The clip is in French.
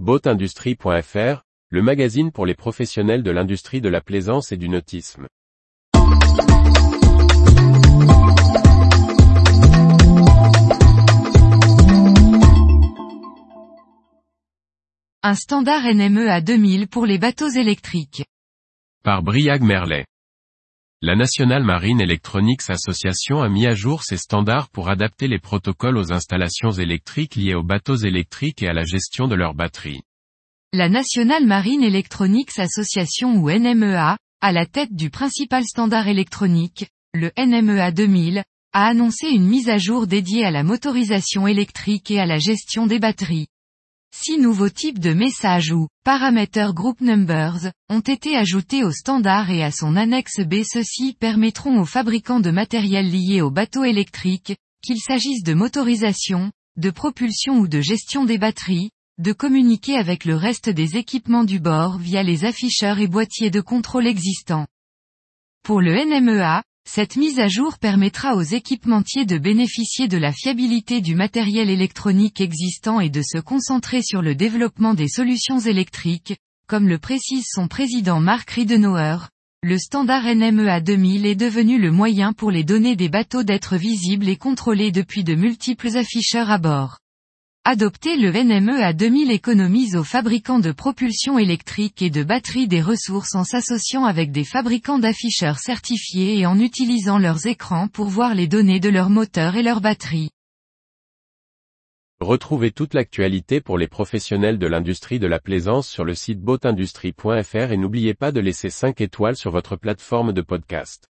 Boatindustrie.fr, le magazine pour les professionnels de l'industrie de la plaisance et du nautisme. Un standard NMEA 2000 pour les bateaux électriques. Par Briag Merlet. La National Marine Electronics Association a mis à jour ses standards pour adapter les protocoles aux installations électriques liées aux bateaux électriques et à la gestion de leurs batteries. La National Marine Electronics Association ou NMEA, à la tête du principal standard électronique, le NMEA 2000, a annoncé une mise à jour dédiée à la motorisation électrique et à la gestion des batteries. Six nouveaux types de messages ou Parameter Group Numbers ont été ajoutés au standard et à son annexe B. Ceux-ci permettront aux fabricants de matériel lié aux bateaux électriques, qu'il s'agisse de motorisation, de propulsion ou de gestion des batteries, de communiquer avec le reste des équipements du bord via les afficheurs et boîtiers de contrôle existants. Pour le NMEA, cette mise à jour permettra aux équipementiers de bénéficier de la fiabilité du matériel électronique existant et de se concentrer sur le développement des solutions électriques, comme le précise son président Mark Ridenauer. Le standard NMEA 2000 est devenu le moyen pour les données des bateaux d'être visibles et contrôlées depuis de multiples afficheurs à bord. Adopter le NMEA 2000 économise aux fabricants de propulsion électrique et de batteries des ressources en s'associant avec des fabricants d'afficheurs certifiés et en utilisant leurs écrans pour voir les données de leurs moteurs et leurs batteries. Retrouvez toute l'actualité pour les professionnels de l'industrie de la plaisance sur le site boatindustrie.fr et n'oubliez pas de laisser 5 étoiles sur votre plateforme de podcast.